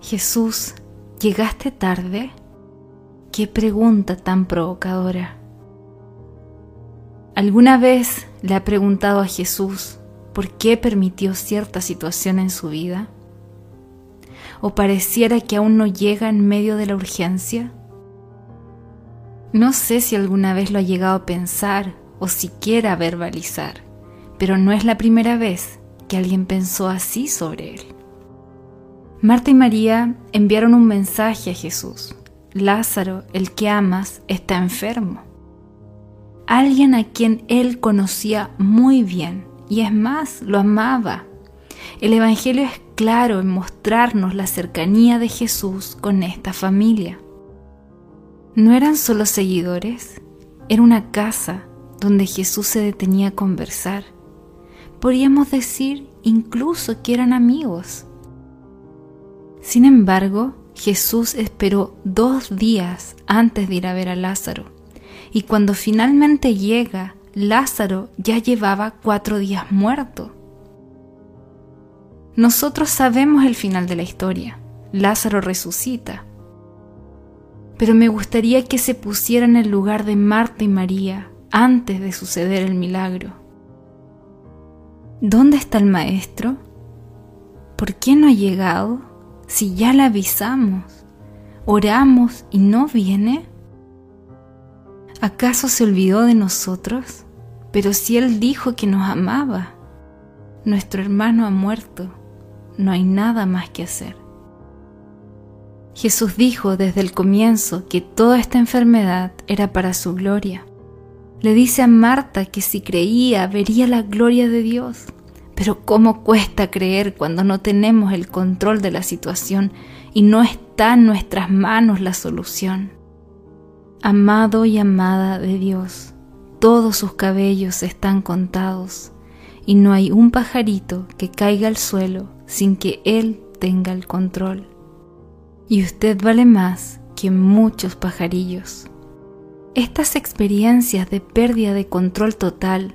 Jesús, ¿llegaste tarde? Qué pregunta tan provocadora. ¿Alguna vez le ha preguntado a Jesús por qué permitió cierta situación en su vida? ¿O pareciera que aún no llega en medio de la urgencia? No sé si alguna vez lo ha llegado a pensar o siquiera a verbalizar, pero no es la primera vez que alguien pensó así sobre él. Marta y María enviaron un mensaje a Jesús. Lázaro, el que amas, está enfermo. Alguien a quien él conocía muy bien y es más, lo amaba. El Evangelio es claro en mostrarnos la cercanía de Jesús con esta familia. No eran solo seguidores, era una casa donde Jesús se detenía a conversar. Podríamos decir incluso que eran amigos. Sin embargo, Jesús esperó dos días antes de ir a ver a Lázaro, y cuando finalmente llega, Lázaro ya llevaba cuatro días muerto. Nosotros sabemos el final de la historia. Lázaro resucita. Pero me gustaría que se pusiera en el lugar de Marta y María antes de suceder el milagro. ¿Dónde está el maestro? ¿Por qué no ha llegado? Si ya le avisamos, oramos y no viene. ¿Acaso se olvidó de nosotros? Pero si Él dijo que nos amaba, nuestro hermano ha muerto, no hay nada más que hacer. Jesús dijo desde el comienzo que toda esta enfermedad era para su gloria. Le dice a Marta que si creía vería la gloria de Dios. Pero cómo cuesta creer cuando no tenemos el control de la situación y no está en nuestras manos la solución. Amado y amada de Dios, todos sus cabellos están contados y no hay un pajarito que caiga al suelo sin que Él tenga el control. Y usted vale más que muchos pajarillos. Estas experiencias de pérdida de control total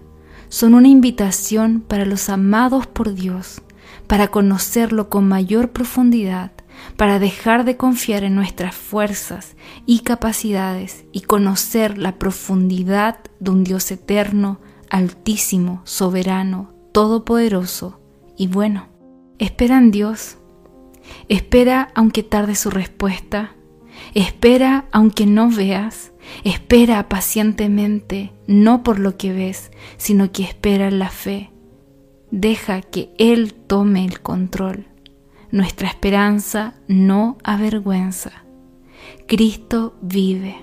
son una invitación para los amados por Dios, para conocerlo con mayor profundidad, para dejar de confiar en nuestras fuerzas y capacidades y conocer la profundidad de un Dios eterno, altísimo, soberano, todopoderoso y bueno. Espera en Dios. Espera aunque tarde su respuesta. Espera aunque no veas. Espera pacientemente, no por lo que ves, sino que espera la fe. Deja que Él tome el control. Nuestra esperanza no avergüenza. Cristo vive.